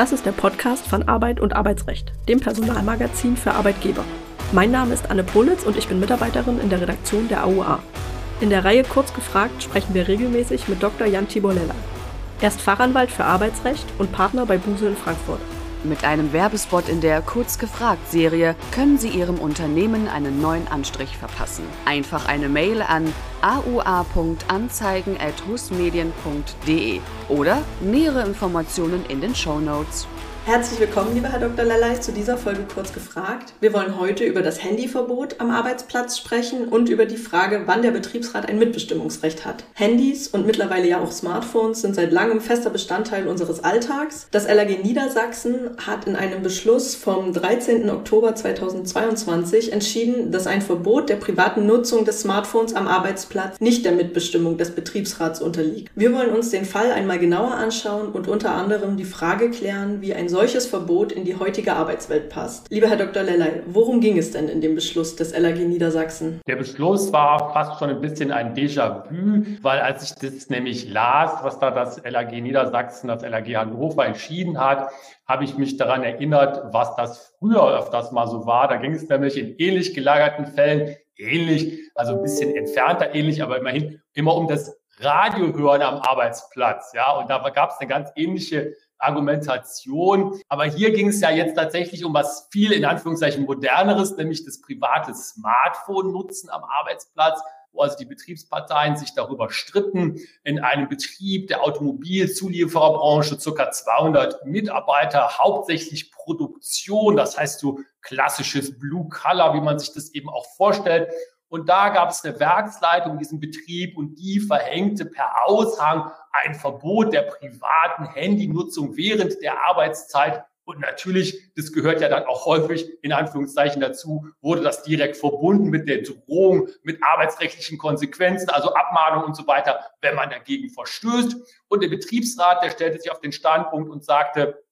Das ist der Podcast von Arbeit und Arbeitsrecht, dem Personalmagazin für Arbeitgeber. Mein Name ist Anne Politz und ich bin Mitarbeiterin in der Redaktion der AUA. In der Reihe Kurz gefragt sprechen wir regelmäßig mit Dr. Jan Tibolella. Er ist Fachanwalt für Arbeitsrecht und Partner bei Buse in Frankfurt. Mit einem Werbespot in der Kurz gefragt Serie können Sie Ihrem Unternehmen einen neuen Anstrich verpassen. Einfach eine Mail an aua.anzeigen@husmedien.de oder nähere Informationen in den Show Notes. Herzlich willkommen, lieber Herr Dr. Lellay, zu dieser Folge kurz gefragt. Wir wollen heute über das Handyverbot am Arbeitsplatz sprechen und über die Frage, wann der Betriebsrat ein Mitbestimmungsrecht hat. Handys und mittlerweile ja auch Smartphones sind seit langem fester Bestandteil unseres Alltags. Das LAG Niedersachsen hat in einem Beschluss vom 13. Oktober 2022 entschieden, dass ein Verbot der privaten Nutzung des Smartphones am Arbeitsplatz nicht der Mitbestimmung des Betriebsrats unterliegt. Wir wollen uns den Fall einmal genauer anschauen und unter anderem die Frage klären, wie ein solches Verbot in die heutige Arbeitswelt passt. Lieber Herr Dr. Lellay, worum ging es denn in dem Beschluss des LAG Niedersachsen? Der Beschluss war fast schon ein bisschen ein Déjà-vu, weil als ich das nämlich las, was da das LAG Niedersachsen, das LAG Hannover entschieden hat, habe ich mich daran erinnert, was das früher öfters mal so war. Da ging es nämlich in ähnlich gelagerten Fällen, ähnlich, also ein bisschen entfernter ähnlich, aber immerhin immer um das Radiohören am Arbeitsplatz. Ja, und da gab es eine ganz ähnliche Argumentation. Aber hier ging es ja jetzt tatsächlich um was viel in Anführungszeichen moderneres, nämlich das private Smartphone-Nutzen am Arbeitsplatz wo also die Betriebsparteien sich darüber stritten. In einem Betrieb der Automobilzuliefererbranche circa 200 Mitarbeiter, hauptsächlich Produktion, das heißt so klassisches Blue Color, wie man sich das eben auch vorstellt. Und da gab es eine Werksleitung in diesem Betrieb und die verhängte per Aushang ein Verbot der privaten Handynutzung während der Arbeitszeit. Und natürlich, das gehört ja dann auch häufig in Anführungszeichen dazu, wurde das direkt verbunden mit der Drohung, mit arbeitsrechtlichen Konsequenzen, also Abmahnung und so weiter, wenn man dagegen verstößt. Und der Betriebsrat, der stellte sich auf den Standpunkt und sagte,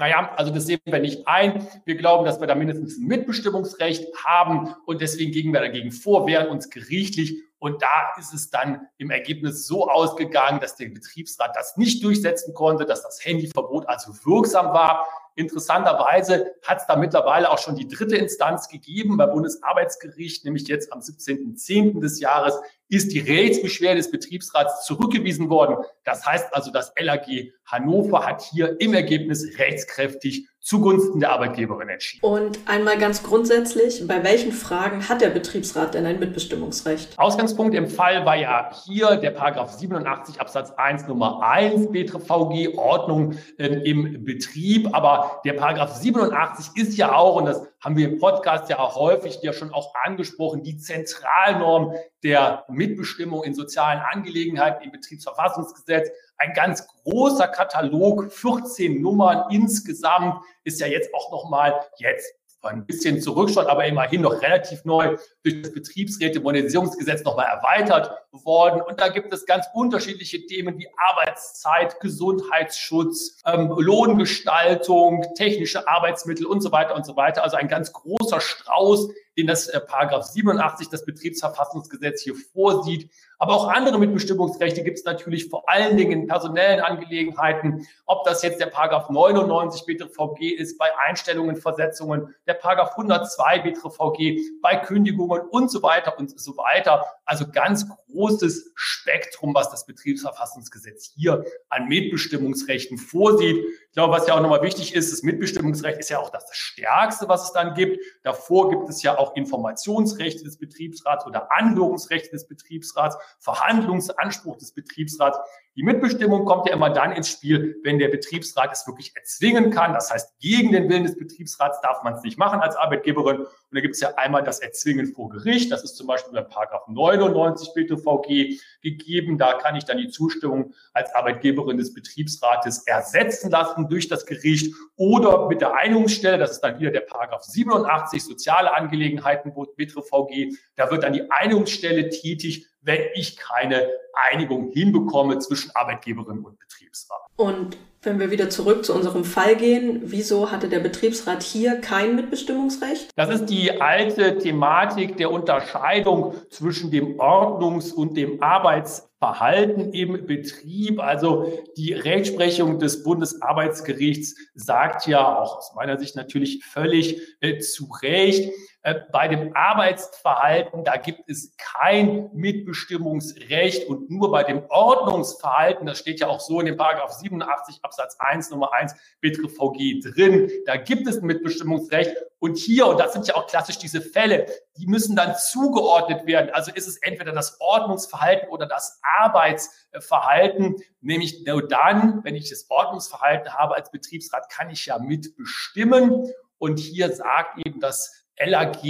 naja, also das sehen wir nicht ein. Wir glauben, dass wir da mindestens ein Mitbestimmungsrecht haben und deswegen gingen wir dagegen vor, wehren uns gerichtlich. Und da ist es dann im Ergebnis so ausgegangen, dass der Betriebsrat das nicht durchsetzen konnte, dass das Handyverbot also wirksam war. Interessanterweise hat es da mittlerweile auch schon die dritte Instanz gegeben beim Bundesarbeitsgericht, nämlich jetzt am 17.10. des Jahres ist die Rechtsbeschwerde des Betriebsrats zurückgewiesen worden. Das heißt also, das LAG Hannover hat hier im Ergebnis rechtskräftig zugunsten der Arbeitgeberin entschieden. Und einmal ganz grundsätzlich, bei welchen Fragen hat der Betriebsrat denn ein Mitbestimmungsrecht? Ausgangspunkt im Fall war ja hier der Paragraph 87 Absatz 1 Nummer 1 BTVG Ordnung äh, im Betrieb. Aber der Paragraph 87 ist ja auch, und das haben wir im Podcast ja auch häufig ja schon auch angesprochen, die Zentralnorm der Mitbestimmung in sozialen Angelegenheiten im Betriebsverfassungsgesetz. Ein ganz großer Katalog, 14 Nummern insgesamt, ist ja jetzt auch nochmal jetzt ein bisschen zurück schon, aber immerhin noch relativ neu durch das Betriebsräte-Modernisierungsgesetz nochmal erweitert worden. Und da gibt es ganz unterschiedliche Themen wie Arbeitszeit, Gesundheitsschutz, ähm, Lohngestaltung, technische Arbeitsmittel und so weiter und so weiter. Also ein ganz großer Strauß, den das äh, Paragraph 87 das Betriebsverfassungsgesetz hier vorsieht. Aber auch andere Mitbestimmungsrechte gibt es natürlich vor allen Dingen in personellen Angelegenheiten. Ob das jetzt der Paragraph 99 BTVG ist bei Einstellungen, Versetzungen, der Paragraph 102 BTVG bei Kündigungen und so weiter und so weiter. Also ganz großes Spektrum, was das Betriebsverfassungsgesetz hier an Mitbestimmungsrechten vorsieht. Ich glaube, was ja auch nochmal wichtig ist, das Mitbestimmungsrecht ist ja auch das Stärkste, was es dann gibt. Davor gibt es ja auch Informationsrechte des Betriebsrats oder Anhörungsrechte des Betriebsrats, Verhandlungsanspruch des Betriebsrats. Die Mitbestimmung kommt ja immer dann ins Spiel, wenn der Betriebsrat es wirklich erzwingen kann. Das heißt, gegen den Willen des Betriebsrats darf man es nicht machen als Arbeitgeberin. Und da gibt es ja einmal das Erzwingen vor Gericht. Das ist zum Beispiel bei Paragraph 99 BTVG gegeben. Da kann ich dann die Zustimmung als Arbeitgeberin des Betriebsrates ersetzen lassen durch das Gericht oder mit der Einigungsstelle. Das ist dann wieder der Paragraph 87 soziale Angelegenheiten BTVG. Da wird dann die Einigungsstelle tätig wenn ich keine Einigung hinbekomme zwischen Arbeitgeberin und Betriebsrat. Und wenn wir wieder zurück zu unserem Fall gehen, wieso hatte der Betriebsrat hier kein Mitbestimmungsrecht? Das ist die alte Thematik der Unterscheidung zwischen dem Ordnungs- und dem Arbeits Verhalten im Betrieb. Also die Rechtsprechung des Bundesarbeitsgerichts sagt ja auch aus meiner Sicht natürlich völlig äh, zu Recht, bei dem Arbeitsverhalten, da gibt es kein Mitbestimmungsrecht und nur bei dem Ordnungsverhalten, das steht ja auch so in dem Paragraph 87 Absatz 1 Nummer 1 Betreff VG drin, da gibt es ein Mitbestimmungsrecht und hier, und das sind ja auch klassisch diese Fälle, die müssen dann zugeordnet werden. Also ist es entweder das Ordnungsverhalten oder das Arbeitsverhalten, nämlich nur dann, wenn ich das Ordnungsverhalten habe als Betriebsrat, kann ich ja mitbestimmen. Und hier sagt eben das LAG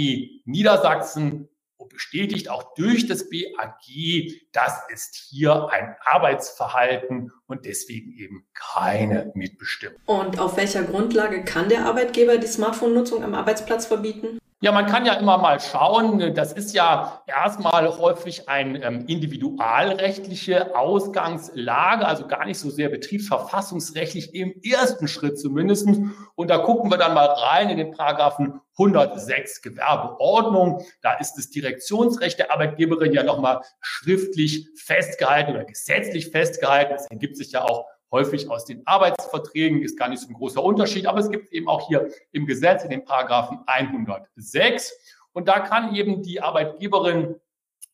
Niedersachsen bestätigt auch durch das BAG, das ist hier ein Arbeitsverhalten und deswegen eben keine Mitbestimmung. Und auf welcher Grundlage kann der Arbeitgeber die Smartphone-Nutzung am Arbeitsplatz verbieten? Ja, man kann ja immer mal schauen. Das ist ja erstmal häufig eine ähm, individualrechtliche Ausgangslage, also gar nicht so sehr betriebsverfassungsrechtlich im ersten Schritt zumindest. Und da gucken wir dann mal rein in den Paragraphen 106 Gewerbeordnung. Da ist das Direktionsrecht der Arbeitgeberin ja nochmal schriftlich festgehalten oder gesetzlich festgehalten. Das ergibt sich ja auch häufig aus den Arbeitsverträgen, ist gar nicht so ein großer Unterschied, aber es gibt eben auch hier im Gesetz in den Paragraphen 106 und da kann eben die Arbeitgeberin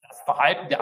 das Verhalten der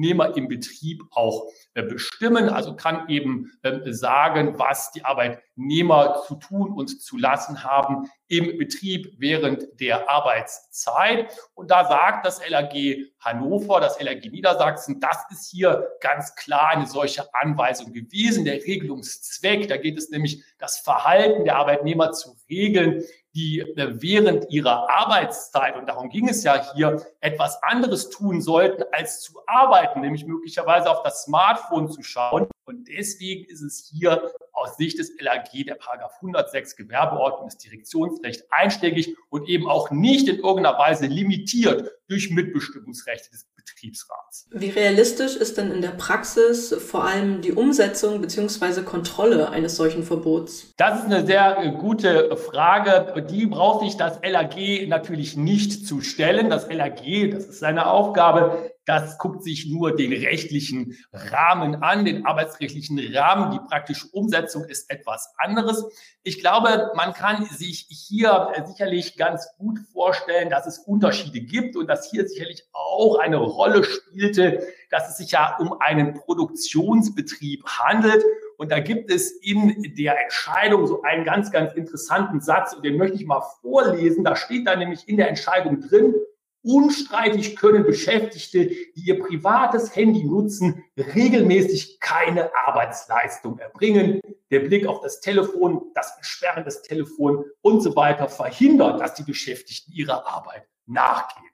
Arbeitnehmer im Betrieb auch äh, bestimmen, also kann eben äh, sagen, was die Arbeitnehmer zu tun und zu lassen haben im Betrieb während der Arbeitszeit. Und da sagt das LAG Hannover, das LAG Niedersachsen, das ist hier ganz klar eine solche Anweisung gewesen. Der Regelungszweck, da geht es nämlich das Verhalten der Arbeitnehmer zu regeln, die äh, während ihrer Arbeitszeit, und darum ging es ja hier, etwas anderes tun sollten, als zu arbeiten, nämlich möglicherweise auf das Smartphone zu schauen. Und deswegen ist es hier aus Sicht des LAG der Paragraph 106 Gewerbeordnung des Direktionsrecht einschlägig und eben auch nicht in irgendeiner Weise limitiert durch Mitbestimmungsrechte des Betriebsrats. Wie realistisch ist denn in der Praxis vor allem die Umsetzung bzw. Kontrolle eines solchen Verbots? Das ist eine sehr äh, gute Frage. Die braucht sich das LAG natürlich nicht zu stellen. Das LAG, das ist seine Aufgabe, das guckt sich nur den rechtlichen Rahmen an, den arbeitsrechtlichen Rahmen. Die praktische Umsetzung ist etwas anderes. Ich glaube, man kann sich hier sicherlich ganz gut vorstellen, dass es Unterschiede gibt und dass hier sicherlich auch eine Rolle spielte, dass es sich ja um einen Produktionsbetrieb handelt. Und da gibt es in der Entscheidung so einen ganz, ganz interessanten Satz, und den möchte ich mal vorlesen. Da steht da nämlich in der Entscheidung drin, Unstreitig können Beschäftigte, die ihr privates Handy nutzen, regelmäßig keine Arbeitsleistung erbringen. Der Blick auf das Telefon, das Entsperren des Telefons und so weiter verhindert, dass die Beschäftigten ihrer Arbeit nachgehen.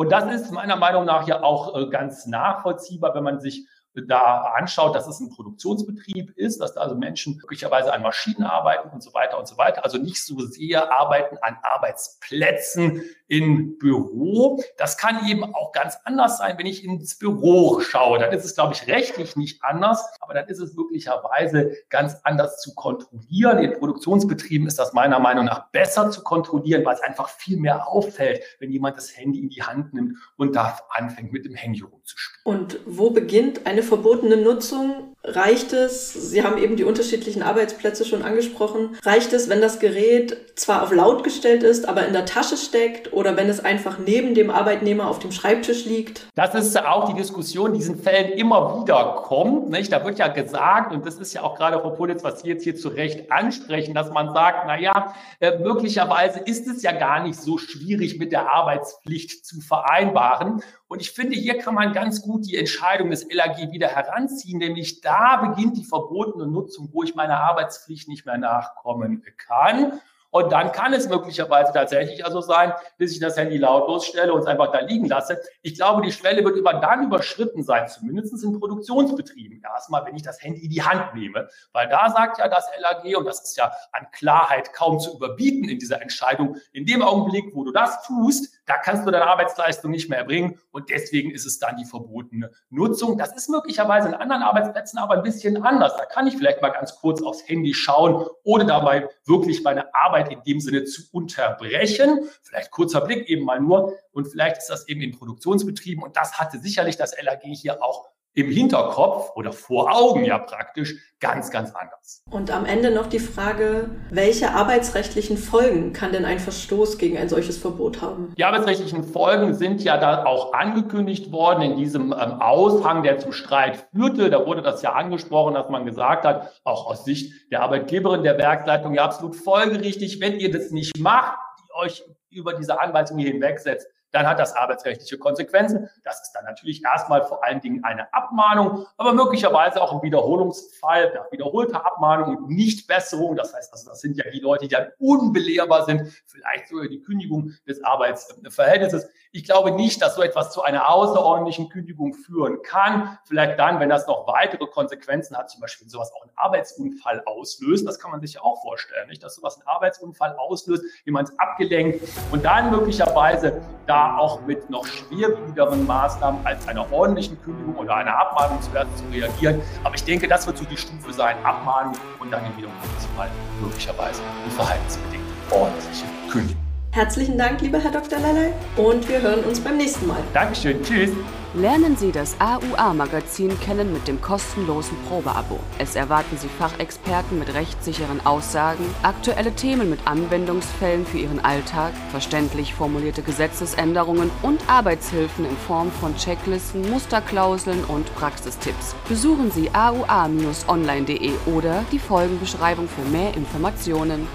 Und das ist meiner Meinung nach ja auch äh, ganz nachvollziehbar, wenn man sich da anschaut, dass es ein Produktionsbetrieb ist, dass da also Menschen möglicherweise an Maschinen arbeiten und so weiter und so weiter. Also nicht so sehr arbeiten an Arbeitsplätzen im Büro. Das kann eben auch ganz anders sein, wenn ich ins Büro schaue. Dann ist es, glaube ich, rechtlich nicht anders, aber dann ist es möglicherweise ganz anders zu kontrollieren. In Produktionsbetrieben ist das meiner Meinung nach besser zu kontrollieren, weil es einfach viel mehr auffällt, wenn jemand das Handy in die Hand nimmt und da anfängt, mit dem Handy rumzuspielen. Und wo beginnt eine verbotene Nutzung? Reicht es, Sie haben eben die unterschiedlichen Arbeitsplätze schon angesprochen, reicht es, wenn das Gerät zwar auf laut gestellt ist, aber in der Tasche steckt oder wenn es einfach neben dem Arbeitnehmer auf dem Schreibtisch liegt? Das ist auch die Diskussion, die in diesen Fällen immer wieder kommt. Nicht? Da wird ja gesagt, und das ist ja auch gerade, Frau Politz, was Sie jetzt hier zu Recht ansprechen, dass man sagt, na ja, äh, möglicherweise ist es ja gar nicht so schwierig mit der Arbeitspflicht zu vereinbaren. Und ich finde, hier kann man ganz gut die Entscheidung des LAG wieder heranziehen, nämlich da beginnt die verbotene Nutzung, wo ich meiner Arbeitspflicht nicht mehr nachkommen kann. Und dann kann es möglicherweise tatsächlich also sein, bis ich das Handy lautlos stelle und es einfach da liegen lasse. Ich glaube, die Schwelle wird über dann überschritten sein, zumindest in Produktionsbetrieben. Erstmal, wenn ich das Handy in die Hand nehme. Weil da sagt ja das LAG, und das ist ja an Klarheit kaum zu überbieten in dieser Entscheidung, in dem Augenblick, wo du das tust, da kannst du deine Arbeitsleistung nicht mehr erbringen. Und deswegen ist es dann die verbotene Nutzung. Das ist möglicherweise in anderen Arbeitsplätzen aber ein bisschen anders. Da kann ich vielleicht mal ganz kurz aufs Handy schauen, ohne dabei wirklich meine Arbeit Arbeit in dem Sinne zu unterbrechen. Vielleicht kurzer Blick eben mal nur. Und vielleicht ist das eben in Produktionsbetrieben. Und das hatte sicherlich das LAG hier auch im Hinterkopf oder vor Augen ja praktisch ganz, ganz anders. Und am Ende noch die Frage, welche arbeitsrechtlichen Folgen kann denn ein Verstoß gegen ein solches Verbot haben? Die arbeitsrechtlichen Folgen sind ja da auch angekündigt worden in diesem ähm, Aushang, der zum Streit führte. Da wurde das ja angesprochen, dass man gesagt hat, auch aus Sicht der Arbeitgeberin der Werksleitung, ja absolut folgerichtig, wenn ihr das nicht macht, die euch über diese Anweisung hier hinwegsetzt, dann hat das arbeitsrechtliche Konsequenzen. Das ist dann natürlich erstmal vor allen Dingen eine Abmahnung, aber möglicherweise auch ein Wiederholungsfall nach wiederholter Abmahnung und Nichtbesserung. Das heißt, also das sind ja die Leute, die dann unbelehrbar sind, vielleicht sogar die Kündigung des Arbeitsverhältnisses. Ich glaube nicht, dass so etwas zu einer außerordentlichen Kündigung führen kann. Vielleicht dann, wenn das noch weitere Konsequenzen hat, zum Beispiel sowas auch einen Arbeitsunfall auslöst. Das kann man sich ja auch vorstellen, nicht? dass sowas einen Arbeitsunfall auslöst, jemand abgelenkt und dann möglicherweise da auch mit noch schwerwiegenderen Maßnahmen als einer ordentlichen Kündigung oder einer Abmahnung zu reagieren. Aber ich denke, das wird so die Stufe sein, Abmahnung und dann im Wiederholungsfall möglicherweise eine verhaltensbedingte ordentliche Kündigung. Herzlichen Dank, lieber Herr Dr. Lelley, und wir hören uns beim nächsten Mal. Dankeschön, tschüss. Lernen Sie das AUA-Magazin kennen mit dem kostenlosen Probeabo. Es erwarten Sie Fachexperten mit rechtssicheren Aussagen, aktuelle Themen mit Anwendungsfällen für Ihren Alltag, verständlich formulierte Gesetzesänderungen und Arbeitshilfen in Form von Checklisten, Musterklauseln und Praxistipps. Besuchen Sie aua-online.de oder die Folgenbeschreibung für mehr Informationen.